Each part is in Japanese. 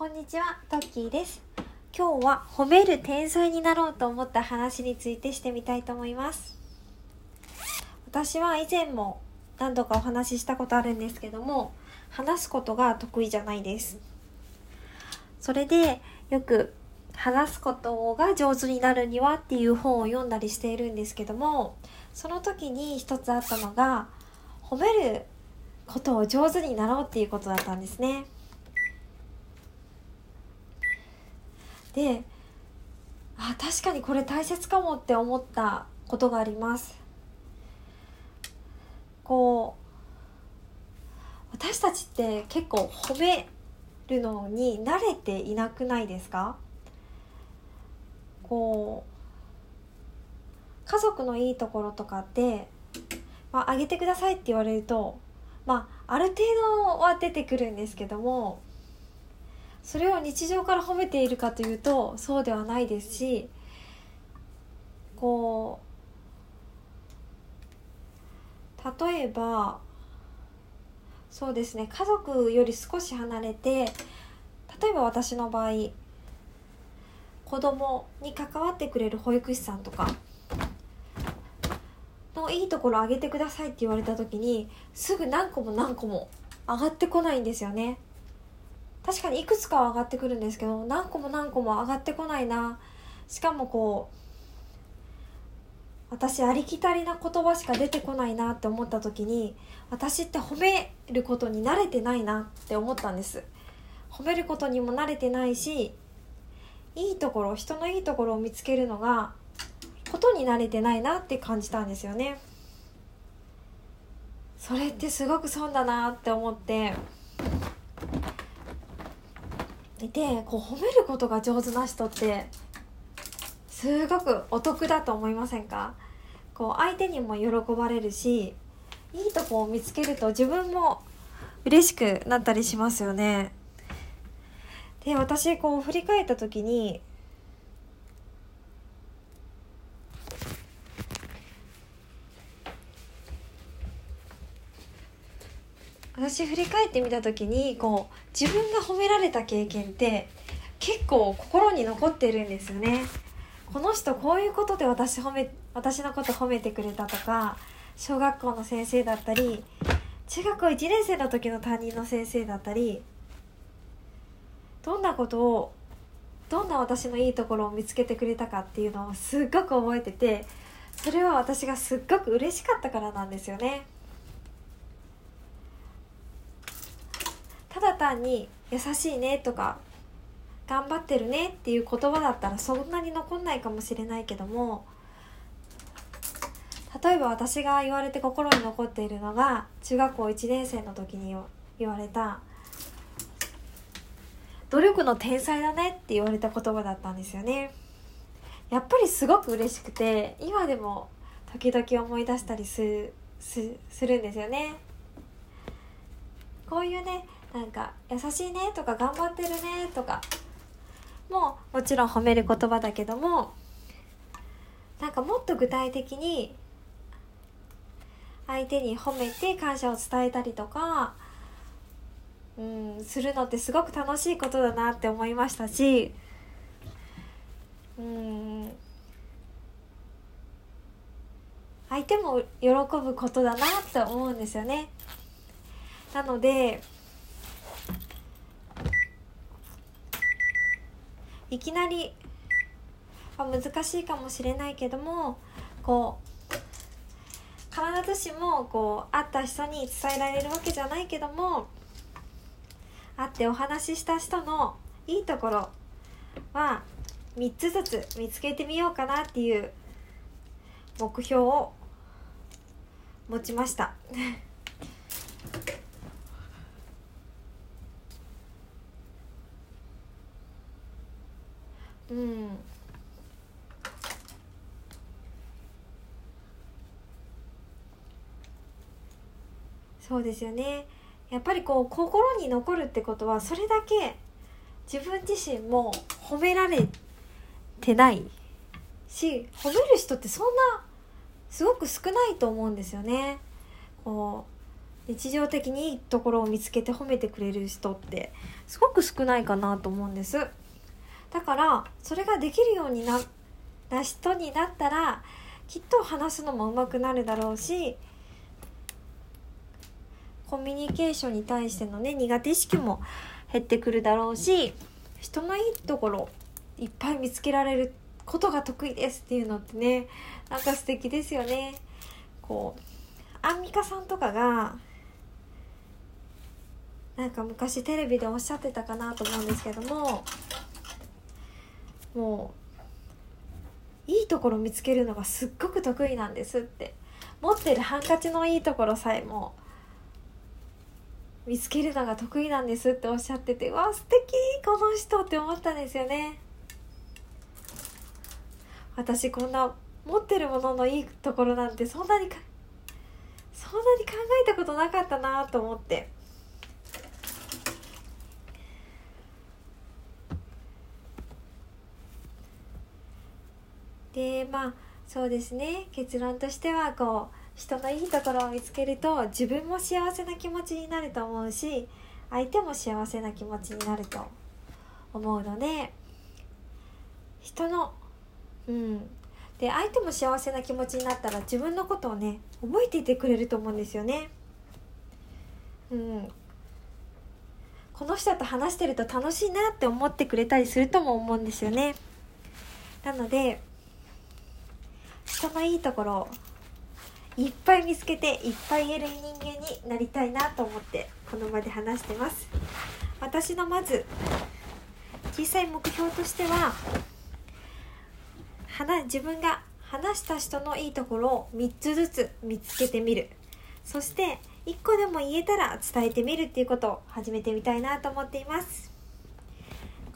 こんにちは、トッキーです。今日は褒める天才になろうと思った話についてしてみたいと思います。私は以前も何度かお話ししたことあるんですけども、話すことが得意じゃないです。それでよく話すことが上手になるにはっていう本を読んだりしているんですけども、その時に一つあったのが、褒めることを上手になろうっていうことだったんですね。であ確かにこれ大切かもって思ったことがあります。こう私たちって結構褒めるのに慣れていなくないですか？こう家族のいいところとかって、まあ、あげてくださいって言われるとまあある程度は出てくるんですけどもそれを日常から褒めているかというとそうではないですしこう例えばそうですね家族より少し離れて例えば私の場合子供に関わってくれる保育士さんとかのいいところを上げてくださいって言われた時にすぐ何個も何個も上がってこないんですよね。確かにいくつかは上がってくるんですけど何個も何個も上がってこないな。しかもこう私ありきたりな言葉しか出てこないなって思った時に私って褒めることに慣れてないなって思ったんです。褒めることにも慣れてないしいいところ人のいいところを見つけるのがことに慣れてないなって感じたんですよね。それってすごく損だなって思って。でこう褒めることが上手な人ってすごくお得だと思いませんか？こう相手にも喜ばれるしいいとこを見つけると自分も嬉しくなったりしますよね。で私こう振り返った時に私振り返ってみた時にこう自分が褒められた経験って結構心に残ってるんですよねこの人こういうことで私褒め私のこと褒めてくれたとか小学校の先生だったり中学校1年生の時の担任の先生だったりどんなことをどんな私のいいところを見つけてくれたかっていうのをすっごく覚えててそれは私がすっごく嬉しかったからなんですよね。ただ単に「優しいね」とか「頑張ってるね」っていう言葉だったらそんなに残んないかもしれないけども例えば私が言われて心に残っているのが中学校1年生の時に言われた「努力の天才だね」って言われた言葉だったんですよね。やっぱりすごく嬉しくて今でも時々思い出したりすすするんですよね。こういうねなんか「優しいね」とか「頑張ってるね」とかももちろん褒める言葉だけどもなんかもっと具体的に相手に褒めて感謝を伝えたりとかうんするのってすごく楽しいことだなって思いましたしうん相手も喜ぶことだなって思うんですよね。なのでいきなり、ま、難しいかもしれないけどもこう必ずしもこう会った人に伝えられるわけじゃないけども会ってお話しした人のいいところは3つずつ見つけてみようかなっていう目標を持ちました。うん。そうですよね。やっぱりこう心に残るってことはそれだけ自分自身も褒められてないし褒める人ってそんなすごく少ないと思うんですよね。こう日常的にいいところを見つけて褒めてくれる人ってすごく少ないかなと思うんです。だからそれができるようになな人になったらきっと話すのも上手くなるだろうしコミュニケーションに対してのね苦手意識も減ってくるだろうし人のいいところいっぱい見つけられることが得意ですっていうのってねなんか素敵ですよね。こうアンミカさんとかがなんか昔テレビでおっしゃってたかなと思うんですけどももういいところ見つけるのがすっごく得意なんですって。持ってるハンカチのいいところさえも見つけるのが得意なんですっておっしゃっててわ素敵この人って思ったんですよね。私こんな持ってるもののいいところなんてそんなにそんなに考えたことなかったなと思って。でまあそうですね。結論としてはこう人のいいところを見つけると自分も幸せな気持ちになると思うし相手も幸せな気持ちになると思うので人のうん。で相手も幸せな気持ちになったら自分のことをね覚えていてくれると思うんですよね。うん。この人と話してると楽しいなって思ってくれたりするとも思うんですよね。なので人のいいところをいっぱい見つけていっぱい言える人間になりたいなと思ってこの場で話してます。私のまず小さい目標としては話自分が話した人のいいところを3つずつ見つけてみる。そして1個でも言えたら伝えてみるっていうことを始めてみたいなと思っています。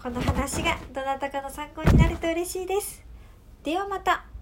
この話がどなたかの参考になると嬉しいです。ではまた。